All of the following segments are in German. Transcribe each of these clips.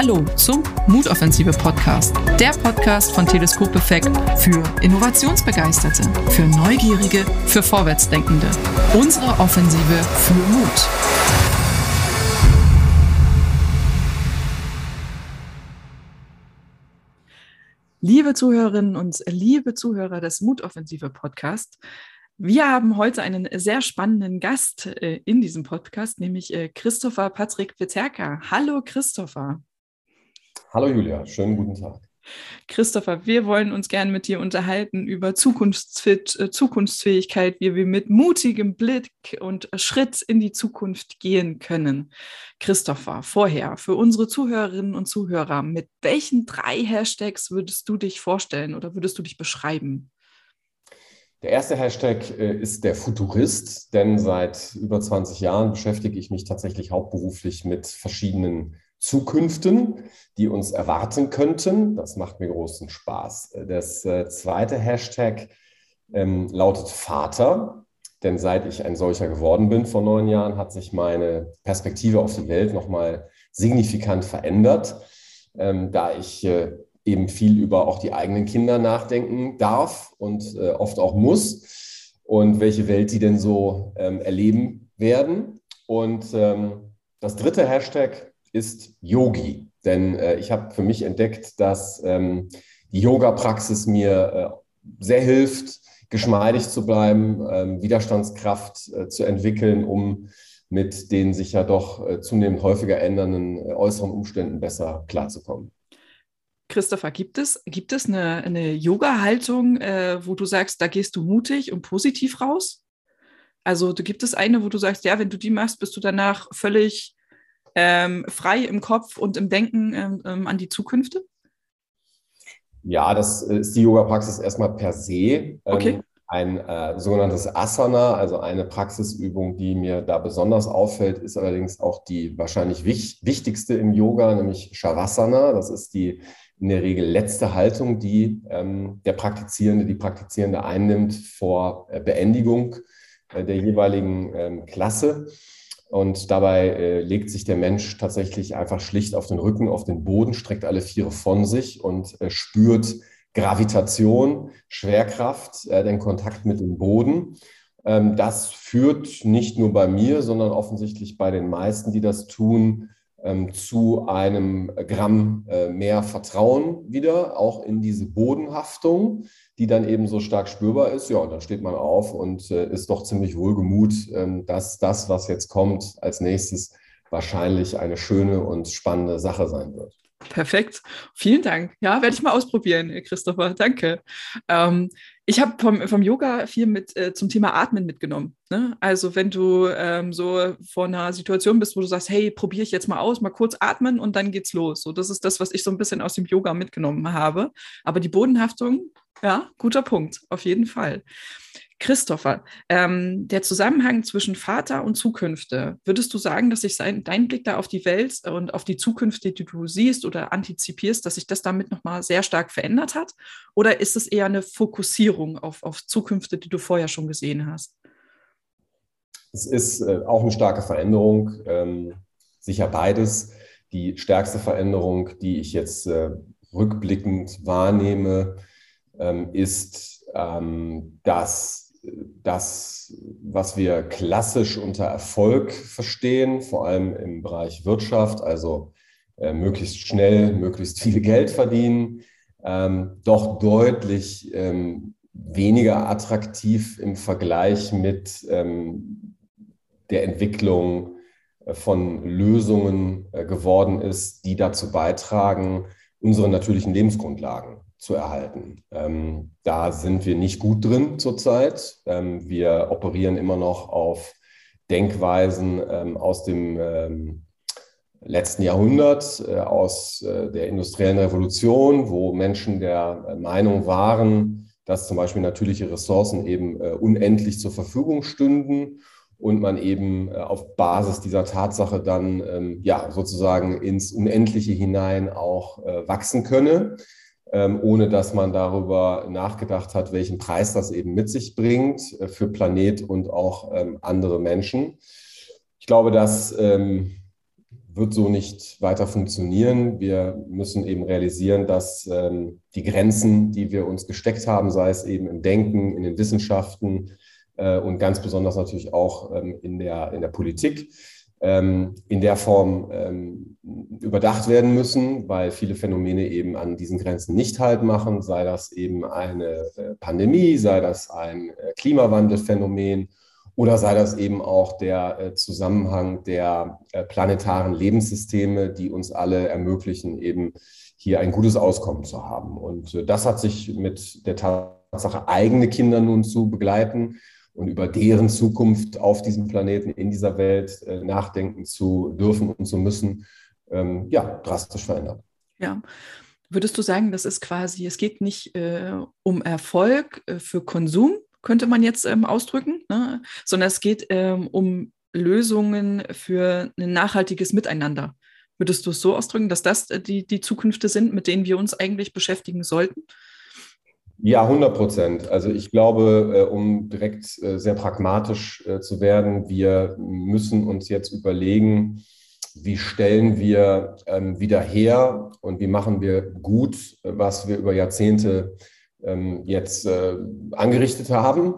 Hallo zum Mutoffensive Podcast, der Podcast von Teleskop Effekt für Innovationsbegeisterte, für Neugierige, für Vorwärtsdenkende. Unsere Offensive für Mut. Liebe Zuhörerinnen und liebe Zuhörer des Mutoffensive Podcast, wir haben heute einen sehr spannenden Gast äh, in diesem Podcast, nämlich äh, Christopher Patrick Peterka. Hallo Christopher. Hallo Julia, schönen guten Tag. Christopher, wir wollen uns gerne mit dir unterhalten über Zukunftsfit, äh, Zukunftsfähigkeit, wie wir mit mutigem Blick und Schritt in die Zukunft gehen können. Christopher, vorher für unsere Zuhörerinnen und Zuhörer, mit welchen drei Hashtags würdest du dich vorstellen oder würdest du dich beschreiben? Der erste Hashtag äh, ist der Futurist, denn seit über 20 Jahren beschäftige ich mich tatsächlich hauptberuflich mit verschiedenen Zukünften, die uns erwarten könnten. Das macht mir großen Spaß. Das äh, zweite Hashtag ähm, lautet Vater, denn seit ich ein solcher geworden bin vor neun Jahren, hat sich meine Perspektive auf die Welt nochmal signifikant verändert, ähm, da ich äh, eben viel über auch die eigenen Kinder nachdenken darf und äh, oft auch muss und welche Welt die denn so ähm, erleben werden. Und ähm, das dritte Hashtag ist Yogi, denn äh, ich habe für mich entdeckt, dass ähm, die Yoga-Praxis mir äh, sehr hilft, geschmeidig zu bleiben, ähm, Widerstandskraft äh, zu entwickeln, um mit den sich ja doch äh, zunehmend häufiger ändernden äh, äußeren Umständen besser klarzukommen. Christopher, gibt es, gibt es eine, eine Yoga-Haltung, äh, wo du sagst, da gehst du mutig und positiv raus? Also gibt es eine, wo du sagst, ja, wenn du die machst, bist du danach völlig ähm, frei im Kopf und im Denken ähm, ähm an die Zukünfte? Ja, das ist die Yoga-Praxis erstmal per se. Ähm, okay. Ein äh, sogenanntes Asana, also eine Praxisübung, die mir da besonders auffällt, ist allerdings auch die wahrscheinlich wich wichtigste im Yoga, nämlich Shavasana. Das ist die in der Regel letzte Haltung, die ähm, der Praktizierende, die Praktizierende einnimmt vor äh, Beendigung äh, der jeweiligen ähm, Klasse. Und dabei äh, legt sich der Mensch tatsächlich einfach schlicht auf den Rücken, auf den Boden, streckt alle Viere von sich und äh, spürt Gravitation, Schwerkraft, äh, den Kontakt mit dem Boden. Ähm, das führt nicht nur bei mir, sondern offensichtlich bei den meisten, die das tun, ähm, zu einem Gramm äh, mehr Vertrauen wieder, auch in diese Bodenhaftung, die dann eben so stark spürbar ist. Ja, und dann steht man auf und äh, ist doch ziemlich wohlgemut, ähm, dass das, was jetzt kommt, als nächstes wahrscheinlich eine schöne und spannende Sache sein wird. Perfekt. Vielen Dank. Ja, werde ich mal ausprobieren, Christopher. Danke. Ähm, ich habe vom, vom Yoga viel mit äh, zum Thema Atmen mitgenommen. Ne? Also wenn du ähm, so vor einer Situation bist, wo du sagst, hey, probiere ich jetzt mal aus, mal kurz atmen und dann geht's los. So, das ist das, was ich so ein bisschen aus dem Yoga mitgenommen habe. Aber die Bodenhaftung, ja, guter Punkt, auf jeden Fall. Christopher, ähm, der Zusammenhang zwischen Vater und Zukünfte, würdest du sagen, dass sich dein Blick da auf die Welt und auf die Zukünfte, die du siehst oder antizipierst, dass sich das damit nochmal sehr stark verändert hat? Oder ist es eher eine Fokussierung auf, auf Zukünfte, die du vorher schon gesehen hast? Es ist äh, auch eine starke Veränderung, ähm, sicher beides. Die stärkste Veränderung, die ich jetzt äh, rückblickend wahrnehme, ähm, ist, ähm, dass das, was wir klassisch unter Erfolg verstehen, vor allem im Bereich Wirtschaft, also äh, möglichst schnell, möglichst viel Geld verdienen, ähm, doch deutlich ähm, weniger attraktiv im Vergleich mit ähm, der Entwicklung äh, von Lösungen äh, geworden ist, die dazu beitragen, unsere natürlichen Lebensgrundlagen zu erhalten. Ähm, da sind wir nicht gut drin zurzeit. Ähm, wir operieren immer noch auf Denkweisen ähm, aus dem ähm, letzten Jahrhundert, äh, aus äh, der industriellen Revolution, wo Menschen der äh, Meinung waren, dass zum Beispiel natürliche Ressourcen eben äh, unendlich zur Verfügung stünden und man eben äh, auf Basis dieser Tatsache dann ähm, ja sozusagen ins Unendliche hinein auch äh, wachsen könne ähm, ohne dass man darüber nachgedacht hat, welchen Preis das eben mit sich bringt äh, für Planet und auch ähm, andere Menschen. Ich glaube, das ähm, wird so nicht weiter funktionieren. Wir müssen eben realisieren, dass ähm, die Grenzen, die wir uns gesteckt haben, sei es eben im Denken, in den Wissenschaften äh, und ganz besonders natürlich auch ähm, in, der, in der Politik, ähm, in der Form ähm, überdacht werden müssen, weil viele Phänomene eben an diesen Grenzen nicht halt machen, sei das eben eine äh, Pandemie, sei das ein äh, Klimawandelphänomen oder sei das eben auch der äh, Zusammenhang der planetaren Lebenssysteme, die uns alle ermöglichen, eben hier ein gutes Auskommen zu haben. Und das hat sich mit der Tatsache, eigene Kinder nun zu begleiten, und über deren Zukunft auf diesem Planeten, in dieser Welt äh, nachdenken zu dürfen und zu müssen, ähm, ja, drastisch verändert. Ja. Würdest du sagen, das ist quasi, es geht nicht äh, um Erfolg äh, für Konsum, könnte man jetzt ähm, ausdrücken, ne? sondern es geht ähm, um Lösungen für ein nachhaltiges Miteinander. Würdest du es so ausdrücken, dass das äh, die, die Zukünfte sind, mit denen wir uns eigentlich beschäftigen sollten? Ja, 100 Prozent. Also ich glaube, äh, um direkt äh, sehr pragmatisch äh, zu werden, wir müssen uns jetzt überlegen, wie stellen wir ähm, wieder her und wie machen wir gut, was wir über Jahrzehnte ähm, jetzt angerichtet haben.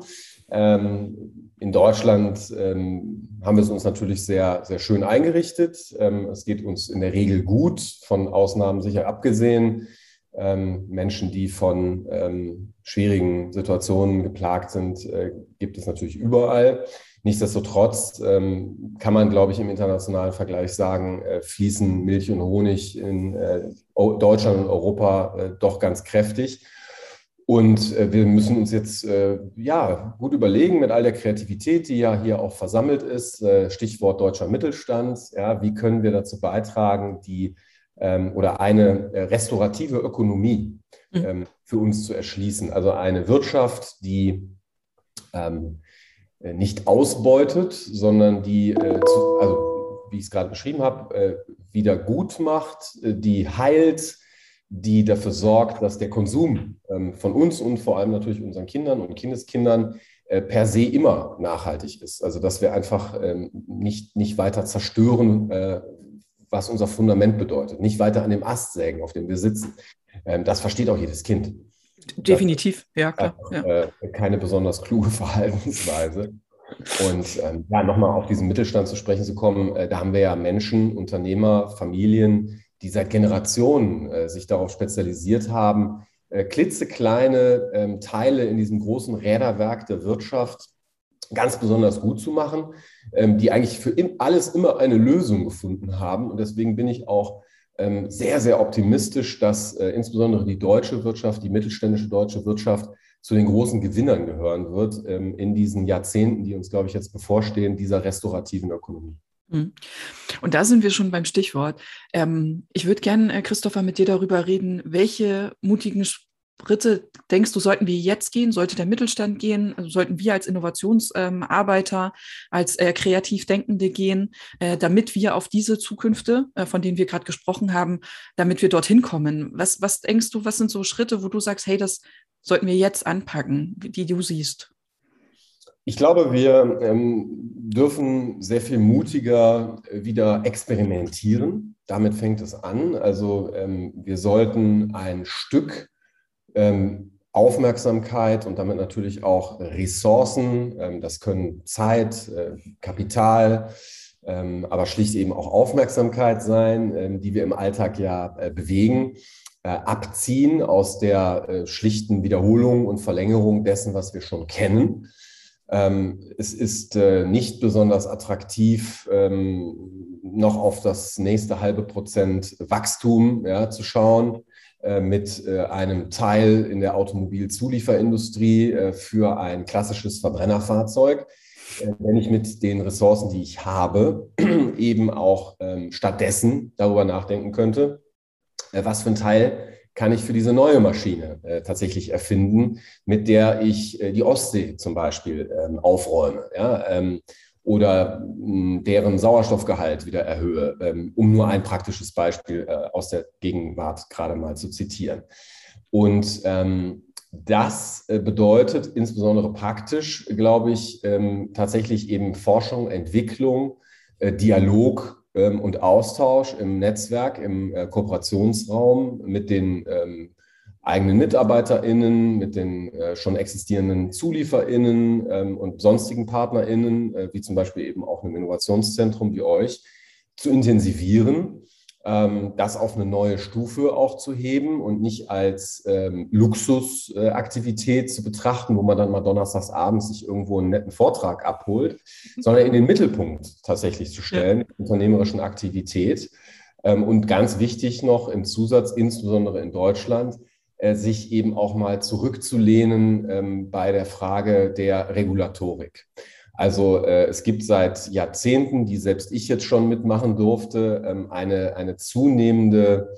Ähm, in Deutschland haben wir es uns natürlich sehr, sehr schön eingerichtet. es geht uns in der Regel gut, von Ausnahmen sicher abgesehen ähm, Menschen, die von ähm, schwierigen Situationen geplagt sind, äh, gibt es natürlich überall. Nichtsdestotrotz ähm, kann man, glaube ich, im internationalen Vergleich sagen, äh, fließen Milch und Honig in äh, Deutschland und Europa äh, doch ganz kräftig. Und äh, wir müssen uns jetzt äh, ja, gut überlegen mit all der Kreativität, die ja hier auch versammelt ist, Stichwort deutscher Mittelstand, ja, wie können wir dazu beitragen, die ähm, oder eine äh, restaurative Ökonomie mhm. ähm, für uns zu erschließen. Also eine Wirtschaft, die ähm, äh, nicht ausbeutet, sondern die, äh, zu, also wie ich es gerade beschrieben habe, äh, wieder gut macht, äh, die heilt, die dafür sorgt, dass der Konsum ähm, von uns und vor allem natürlich unseren Kindern und Kindeskindern äh, per se immer nachhaltig ist. Also dass wir einfach ähm, nicht, nicht weiter zerstören, was unser Fundament bedeutet. Nicht weiter an dem Ast sägen, auf dem wir sitzen. Ähm, das versteht auch jedes Kind. Definitiv, ja klar. Ja. Äh, keine besonders kluge Verhaltensweise. Und ähm, ja, nochmal auf diesen Mittelstand zu sprechen zu kommen, äh, da haben wir ja Menschen, Unternehmer, Familien, die seit Generationen äh, sich darauf spezialisiert haben, äh, klitzekleine ähm, Teile in diesem großen Räderwerk der Wirtschaft ganz besonders gut zu machen, ähm, die eigentlich für alles immer eine Lösung gefunden haben. Und deswegen bin ich auch ähm, sehr, sehr optimistisch, dass äh, insbesondere die deutsche Wirtschaft, die mittelständische deutsche Wirtschaft zu den großen Gewinnern gehören wird ähm, in diesen Jahrzehnten, die uns, glaube ich, jetzt bevorstehen, dieser restaurativen Ökonomie. Mhm. Und da sind wir schon beim Stichwort. ich würde gerne, äh, Christopher, mit dir darüber reden, welche mutigen Schritte denkst du, sollten wir jetzt gehen? Sollte der Mittelstand gehen? Also sollten wir als Innovationsarbeiter, ähm, als äh, kreativ Denkende gehen, äh, damit wir auf diese Zukünfte, äh, von denen wir gerade gesprochen haben, damit wir dorthin kommen? Was, was denkst du, was sind so Schritte, wo du sagst, hey, das sollten wir jetzt anpacken, die du siehst? Ich glaube, wir ähm, dürfen sehr viel mutiger wieder experimentieren. Damit fängt es an. Also ähm, wir sollten ein Stück Aufmerksamkeit und damit natürlich auch Ressourcen. Ähm, das können Zeit, äh, Kapital, ähm, aber schlicht eben auch Aufmerksamkeit sein, ähm, die wir im Alltag ja äh, bewegen, äh, abziehen aus der schlichten Wiederholung und Verlängerung dessen, was wir schon kennen. Ähm, es ist nicht besonders attraktiv, ähm, noch auf das nächste halbe Prozent Wachstum zu schauen mit äh, einem Teil in der Automobilzulieferindustrie äh, für ein klassisches Verbrennerfahrzeug, wenn ich mit den Ressourcen, die ich habe, eben auch ähm, stattdessen darüber nachdenken könnte, was für ein Teil kann ich für diese neue Maschine tatsächlich erfinden, mit der ich die Ostsee zum Beispiel ähm, aufräume. Ja? Ähm, oder hm, deren Sauerstoffgehalt wieder erhöhe, ähm, um nur ein praktisches Beispiel äh, aus der Gegenwart gerade mal zu zitieren. Und ähm, das äh, bedeutet insbesondere praktisch, glaube ich, ähm, tatsächlich eben Forschung, Entwicklung, äh, Dialog und Austausch im Netzwerk, im Kooperationsraum mit den eigenen MitarbeiterInnen, mit den äh, schon existierenden ZulieferInnen ähm, und sonstigen PartnerInnen, äh, wie zum Beispiel eben auch einem Innovationszentrum wie euch, zu intensivieren ähm, das auf eine neue Stufe auch zu heben und nicht als ähm, Luxusaktivität äh, zu betrachten, wo man dann mal donnerstags abends sich irgendwo einen netten Vortrag abholt, sondern in den Mittelpunkt tatsächlich zu stellen, ja. unternehmerischen Aktivität. Ähm, und ganz wichtig noch im Zusatz, insbesondere in Deutschland, sich eben auch mal zurückzulehnen ähm, bei der Frage der Regulatorik. Also äh, es gibt seit Jahrzehnten, die selbst ich jetzt schon mitmachen durfte, ähm, eine, eine zunehmende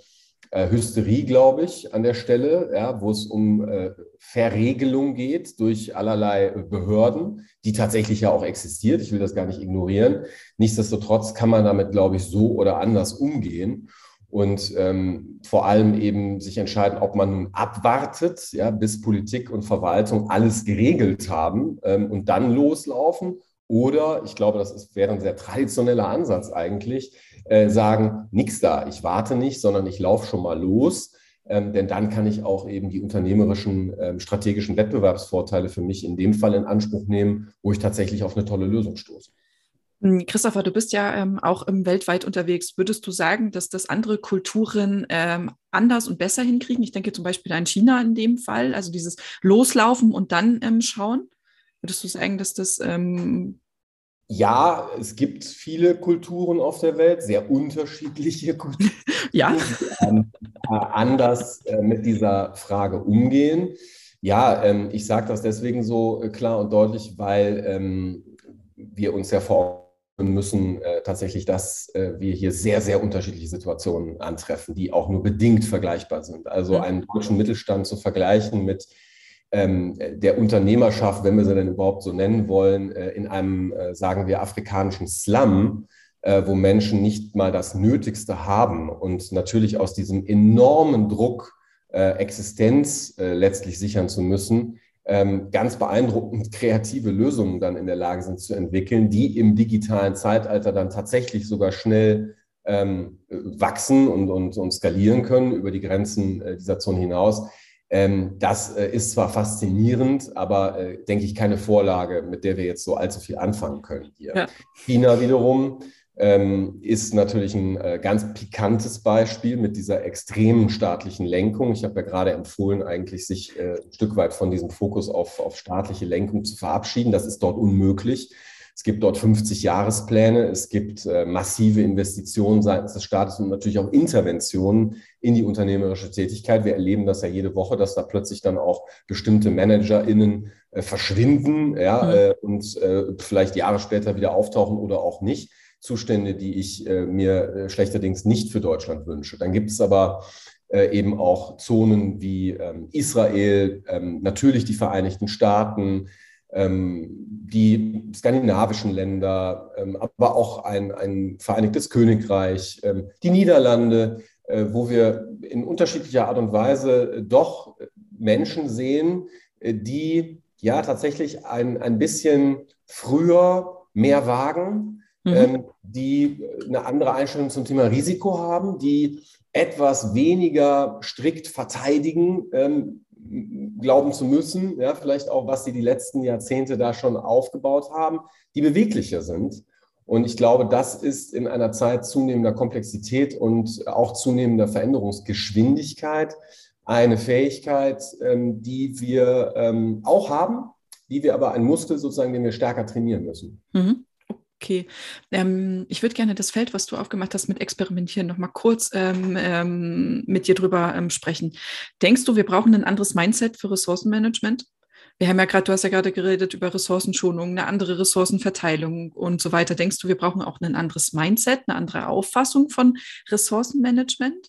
äh, Hysterie, glaube ich, an der Stelle, ja, wo es um äh, Verregelung geht durch allerlei Behörden, die tatsächlich ja auch existiert. Ich will das gar nicht ignorieren. Nichtsdestotrotz kann man damit, glaube ich, so oder anders umgehen und ähm, vor allem eben sich entscheiden, ob man nun abwartet, ja, bis Politik und Verwaltung alles geregelt haben ähm, und dann loslaufen. Oder, ich glaube, das ist, wäre ein sehr traditioneller Ansatz eigentlich, äh, sagen, nichts da, ich warte nicht, sondern ich laufe schon mal los. Ähm, denn dann kann ich auch eben die unternehmerischen ähm, strategischen Wettbewerbsvorteile für mich in dem Fall in Anspruch nehmen, wo ich tatsächlich auf eine tolle Lösung stoße. Hm, Christopher, du bist ja ähm, auch im weltweit unterwegs. Würdest du sagen, dass das andere Kulturen ähm, anders und besser hinkriegen? Ich denke zum Beispiel an China in dem Fall, also dieses Loslaufen und dann ähm, schauen. Würdest du sagen, dass das ähm ja, es gibt viele Kulturen auf der Welt, sehr unterschiedliche Kulturen, ja. die anders äh, mit dieser Frage umgehen. Ja, ähm, ich sage das deswegen so äh, klar und deutlich, weil ähm, wir uns ja vor müssen äh, tatsächlich, dass äh, wir hier sehr, sehr unterschiedliche Situationen antreffen, die auch nur bedingt vergleichbar sind. Also mhm. einen deutschen Mittelstand zu vergleichen mit ähm, der Unternehmerschaft, wenn wir sie denn überhaupt so nennen wollen, äh, in einem, äh, sagen wir, afrikanischen Slum, äh, wo Menschen nicht mal das Nötigste haben und natürlich aus diesem enormen Druck, äh, Existenz letztlich sichern zu müssen, ganz beeindruckend kreative Lösungen dann in der Lage sind zu entwickeln, die im digitalen Zeitalter dann tatsächlich sogar schnell ähm, wachsen und, und, und skalieren können über die Grenzen äh, dieser Zone hinaus. Ähm, das äh, ist zwar faszinierend, aber äh, denke ich keine Vorlage, mit der wir jetzt so allzu viel anfangen können hier. Ja. China wiederum ähm, ist natürlich ein äh, ganz pikantes Beispiel mit dieser extremen staatlichen Lenkung. Ich habe ja gerade empfohlen, eigentlich sich äh, ein Stück weit von diesem Fokus auf, auf staatliche Lenkung zu verabschieden. Das ist dort unmöglich. Es gibt dort 50 Jahrespläne, es gibt äh, massive Investitionen seitens des Staates und natürlich auch Interventionen in die unternehmerische Tätigkeit. Wir erleben das ja jede Woche, dass da plötzlich dann auch bestimmte ManagerInnen äh, verschwinden ja, mhm. äh, und äh, vielleicht Jahre später wieder auftauchen oder auch nicht. Zustände, die ich äh, mir äh, schlechterdings nicht für Deutschland wünsche. Dann gibt es aber äh, eben auch Zonen wie ähm, Israel, ähm, natürlich die Vereinigten Staaten, ähm, die skandinavischen Länder, ähm, aber auch ein, ein Vereinigtes Königreich, ähm, die Niederlande, äh, wo wir in unterschiedlicher Art und Weise doch Menschen sehen, äh, die ja tatsächlich ein, ein bisschen früher mehr wagen, mhm. ähm, die eine andere Einstellung zum Thema Risiko haben, die etwas weniger strikt verteidigen, ähm, glauben zu müssen, ja, vielleicht auch, was sie die letzten Jahrzehnte da schon aufgebaut haben, die beweglicher sind. Und ich glaube, das ist in einer Zeit zunehmender Komplexität und auch zunehmender Veränderungsgeschwindigkeit eine Fähigkeit, ähm, die wir ähm, auch haben, die wir aber ein Muskel sozusagen, den wir stärker trainieren müssen. Mhm. Okay, ähm, ich würde gerne das Feld, was du aufgemacht hast mit Experimentieren, noch mal kurz ähm, ähm, mit dir drüber ähm, sprechen. Denkst du, wir brauchen ein anderes Mindset für Ressourcenmanagement? Wir haben ja gerade, du hast ja gerade geredet über Ressourcenschonung, eine andere Ressourcenverteilung und so weiter. Denkst du, wir brauchen auch ein anderes Mindset, eine andere Auffassung von Ressourcenmanagement?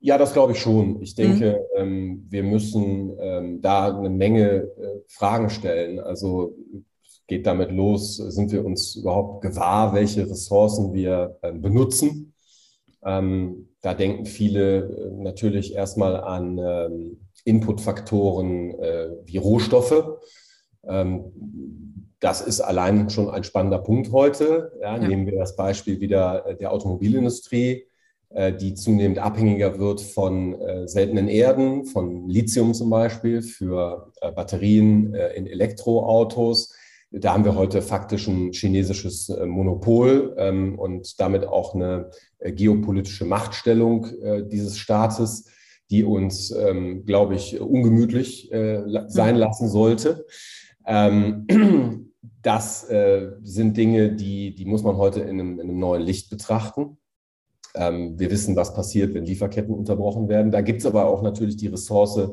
Ja, das glaube ich schon. Ich denke, mhm. ähm, wir müssen ähm, da eine Menge äh, Fragen stellen. Also geht damit los, sind wir uns überhaupt gewahr, welche Ressourcen wir äh, benutzen. Ähm, da denken viele äh, natürlich erstmal an ähm, Inputfaktoren äh, wie Rohstoffe. Ähm, das ist allein schon ein spannender Punkt heute. Ja, ja. Nehmen wir das Beispiel wieder der Automobilindustrie, äh, die zunehmend abhängiger wird von äh, seltenen Erden, von Lithium zum Beispiel für äh, Batterien in Elektroautos. Da haben wir heute faktisch ein chinesisches Monopol ähm, und damit auch eine geopolitische Machtstellung dieses Staates, die uns, ähm, glaube ich, ungemütlich sein mhm. lassen sollte. Ähm, das sind Dinge, die, die muss man heute in einem, in einem neuen Licht betrachten. Ähm, wir wissen, was passiert, wenn Lieferketten unterbrochen werden. Da gibt es aber auch natürlich die Ressource,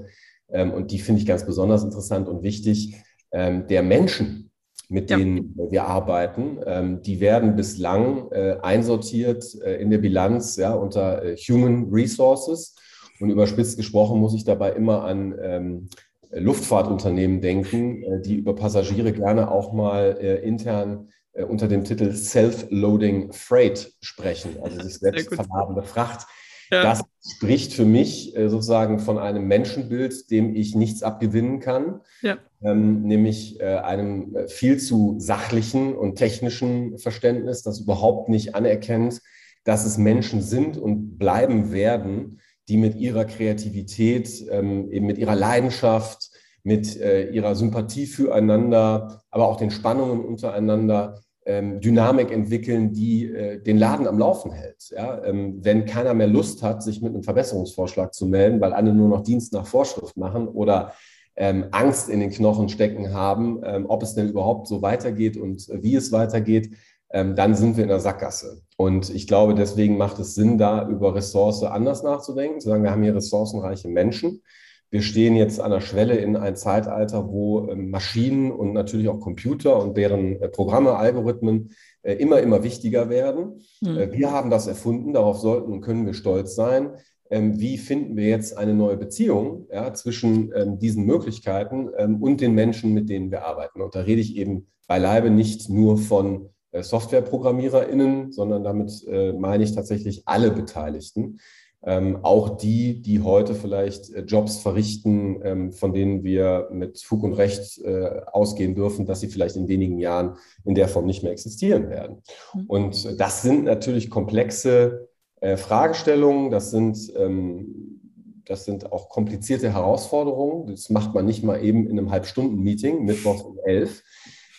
ähm, und die finde ich ganz besonders interessant und wichtig, ähm, der Menschen, mit ja. denen wir arbeiten. Ähm, die werden bislang äh, einsortiert äh, in der Bilanz ja, unter äh, Human Resources. Und überspitzt gesprochen muss ich dabei immer an ähm, Luftfahrtunternehmen denken, äh, die über Passagiere gerne auch mal äh, intern äh, unter dem Titel Self-Loading Freight sprechen, also sich selbst verladene Fracht. Ja. Das spricht für mich äh, sozusagen von einem Menschenbild, dem ich nichts abgewinnen kann, ja. ähm, nämlich äh, einem äh, viel zu sachlichen und technischen Verständnis, das überhaupt nicht anerkennt, dass es Menschen sind und bleiben werden, die mit ihrer Kreativität, ähm, eben mit ihrer Leidenschaft, mit äh, ihrer Sympathie füreinander, aber auch den Spannungen untereinander Dynamik entwickeln, die äh, den Laden am Laufen hält. Ja? Ähm, wenn keiner mehr Lust hat, sich mit einem Verbesserungsvorschlag zu melden, weil alle nur noch Dienst nach Vorschrift machen oder ähm, Angst in den Knochen stecken haben, ähm, ob es denn überhaupt so weitergeht und wie es weitergeht, ähm, dann sind wir in der Sackgasse. Und ich glaube, deswegen macht es Sinn, da über Ressource anders nachzudenken, zu sagen, wir haben hier ressourcenreiche Menschen, wir stehen jetzt an der Schwelle in ein Zeitalter, wo ähm, Maschinen und natürlich auch Computer und deren äh, Programme, Algorithmen äh, immer, immer wichtiger werden. Mhm. Wir haben das erfunden, darauf sollten und können wir stolz sein. Ähm, wie finden wir jetzt eine neue Beziehung ja, zwischen ähm, diesen Möglichkeiten und den Menschen, mit denen wir arbeiten? Und da rede ich eben beileibe nicht nur von SoftwareprogrammiererInnen, sondern damit meine ich tatsächlich alle Beteiligten ähm, auch die, die heute vielleicht äh, Jobs verrichten, ähm, von denen wir mit Fug und Recht äh, ausgehen dürfen, dass sie vielleicht in wenigen Jahren in der Form nicht mehr existieren werden. Mhm. Und das sind natürlich komplexe äh, Fragestellungen, das sind, ähm, das sind auch komplizierte Herausforderungen. Das macht man nicht mal eben in einem Halbstunden-Meeting, mittwochs um elf.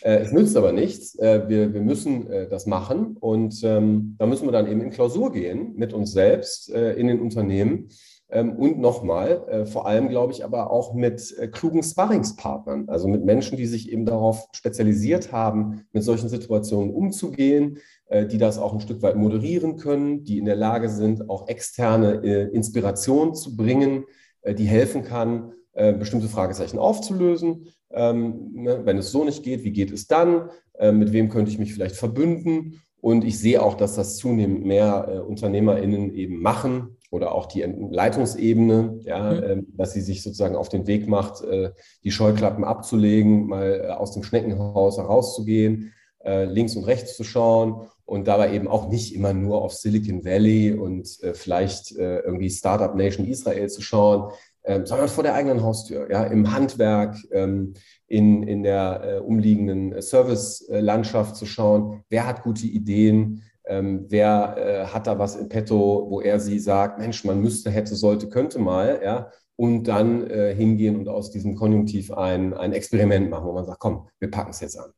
Äh, es nützt aber nichts. Äh, wir, wir müssen äh, das machen und ähm, da müssen wir dann eben in Klausur gehen mit uns selbst in den Unternehmen. Ähm, und nochmal, vor allem glaube ich aber auch mit klugen Sparringspartnern, also mit Menschen, die sich eben darauf spezialisiert haben, mit solchen Situationen umzugehen, die das auch ein Stück weit moderieren können, die in der Lage sind, auch externe Inspiration zu bringen, die helfen kann, bestimmte Fragezeichen aufzulösen ähm, ne, wenn es so nicht geht, wie geht es dann? Äh, mit wem könnte ich mich vielleicht verbünden? Und ich sehe auch, dass das zunehmend mehr äh, UnternehmerInnen eben machen oder auch die Leitungsebene, ja, mhm. äh, dass sie sich sozusagen auf den Weg macht, äh, die Scheuklappen abzulegen, mal äh, aus dem Schneckenhaus herauszugehen, äh, links und rechts zu schauen und dabei eben auch nicht immer nur auf Silicon Valley und vielleicht irgendwie Startup Nation Israel zu schauen, ähm, sondern vor der eigenen Haustür, ja, im Handwerk, ähm, in, in der äh, umliegenden Servicelandschaft zu schauen, wer hat gute Ideen, ähm, wer äh, hat da was in petto, wo er sie sagt, Mensch, man müsste, hätte, sollte, könnte mal, ja, und dann äh, hingehen und aus diesem Konjunktiv ein, ein Experiment machen, wo man sagt, komm, wir packen es jetzt an.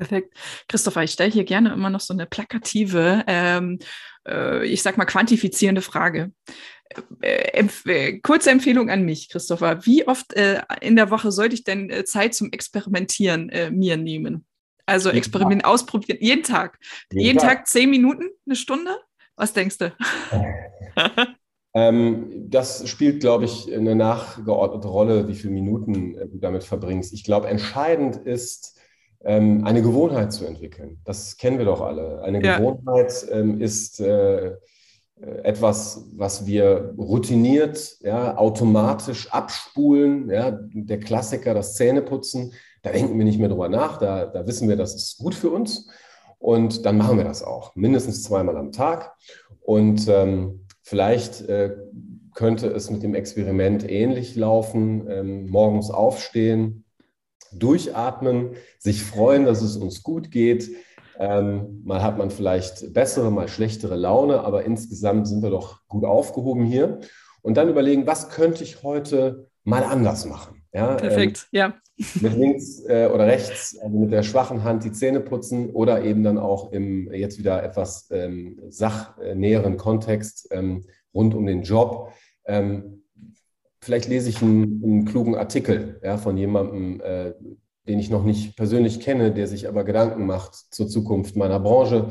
Perfekt. Christopher, ich stelle hier gerne immer noch so eine plakative, ähm, äh, ich sag mal quantifizierende Frage. Äh, empf äh, kurze Empfehlung an mich, Christopher. Wie oft äh, in der Woche sollte ich denn äh, Zeit zum Experimentieren äh, mir nehmen? Also Experiment Tag. ausprobieren. Jeden Tag. Jeden, jeden Tag. Tag. zehn Minuten, eine Stunde? Was denkst du? ähm, das spielt, glaube ich, eine nachgeordnete Rolle, wie viele Minuten du damit verbringst. Ich glaube, entscheidend ist, ähm, eine Gewohnheit zu entwickeln. Das kennen wir doch alle. Eine ja. Gewohnheit ähm, ist äh, etwas, was wir routiniert, ja, automatisch abspulen, ja, der Klassiker, das Zähneputzen, da denken wir nicht mehr drüber nach, da, da wissen wir, das ist gut für uns und dann machen wir das auch, mindestens zweimal am Tag und ähm, vielleicht äh, könnte es mit dem Experiment ähnlich laufen, ähm, morgens aufstehen, durchatmen, sich freuen, dass es uns gut geht. Ähm, mal hat man vielleicht bessere, mal schlechtere Laune, aber insgesamt sind wir doch gut aufgehoben hier. Und dann überlegen, was könnte ich heute mal anders machen? Ja, Perfekt, ähm, ja. Mit links äh, oder rechts, also mit der schwachen Hand die Zähne putzen oder eben dann auch im jetzt wieder etwas ähm, sachnäheren Kontext ähm, rund um den Job. Vielleicht lese ich einen, einen klugen Artikel ja, von jemandem, äh, den ich noch nicht persönlich kenne, der sich aber Gedanken macht zur Zukunft meiner Branche.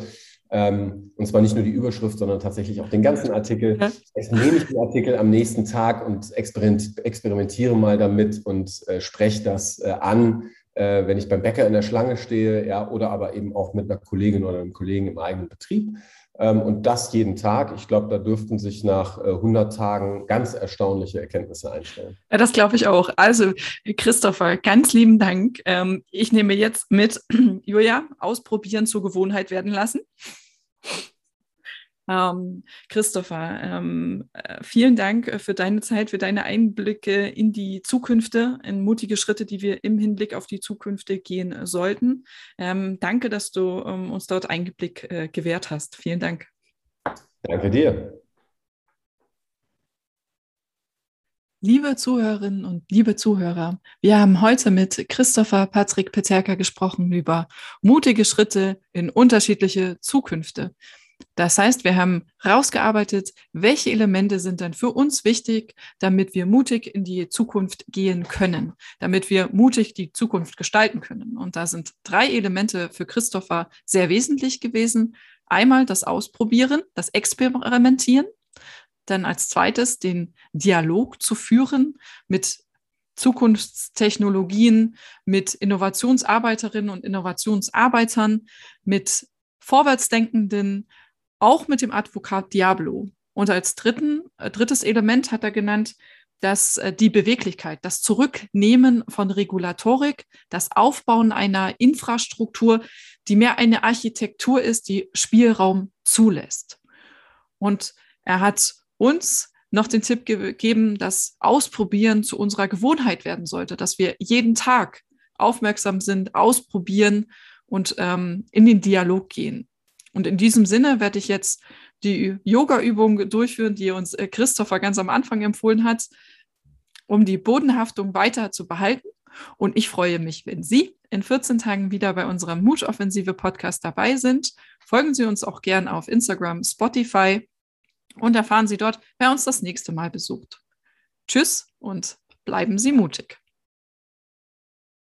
Ähm, und zwar nicht nur die Überschrift, sondern tatsächlich auch den ganzen Artikel. Jetzt nehme ich den Artikel am nächsten Tag und experimentiere mal damit und äh, spreche das äh, an, äh, wenn ich beim Bäcker in der Schlange stehe, ja, oder aber eben auch mit einer Kollegin oder einem Kollegen im eigenen Betrieb. Ähm, und das jeden Tag. Ich glaube, da dürften sich nach 100 äh, Tagen ganz erstaunliche Erkenntnisse einstellen. Ja, das glaube ich auch. Also, Christopher, ganz lieben Dank. Ähm, ich nehme jetzt mit, Julia, ausprobieren zur Gewohnheit werden lassen. Ähm, Christopher, ähm, äh, vielen Dank äh, für deine Zeit, für deine Einblicke in die Zukünfte, in mutige Schritte, die wir im Hinblick auf die Zukünfte gehen sollten. Ähm, danke, dass du ähm, uns dort Einblick äh, gewährt hast. Vielen Dank. Danke dir. Liebe Zuhörerinnen und liebe Zuhörer, wir haben heute mit Christopher Patrick Peterka gesprochen über mutige Schritte in unterschiedliche Zukünfte. Das heißt, wir haben rausgearbeitet, welche Elemente sind dann für uns wichtig, damit wir mutig in die Zukunft gehen können, damit wir mutig die Zukunft gestalten können. Und da sind drei Elemente für Christopher sehr wesentlich gewesen. Einmal das Ausprobieren, das Experimentieren, dann als zweites den Dialog zu führen mit Zukunftstechnologien, mit Innovationsarbeiterinnen und Innovationsarbeitern, mit vorwärtsdenkenden auch mit dem Advokat Diablo. Und als dritten, äh, drittes Element hat er genannt, dass äh, die Beweglichkeit, das Zurücknehmen von Regulatorik, das Aufbauen einer Infrastruktur, die mehr eine Architektur ist, die Spielraum zulässt. Und er hat uns noch den Tipp gegeben, dass Ausprobieren zu unserer Gewohnheit werden sollte, dass wir jeden Tag aufmerksam sind, ausprobieren und ähm, in den Dialog gehen. Und in diesem Sinne werde ich jetzt die Yoga-Übung durchführen, die uns äh, Christopher ganz am Anfang empfohlen hat, um die Bodenhaftung weiter zu behalten. Und ich freue mich, wenn Sie in 14 Tagen wieder bei unserem Mutoffensive Podcast dabei sind. Folgen Sie uns auch gern auf Instagram, Spotify und erfahren Sie dort, wer uns das nächste Mal besucht. Tschüss und bleiben Sie mutig.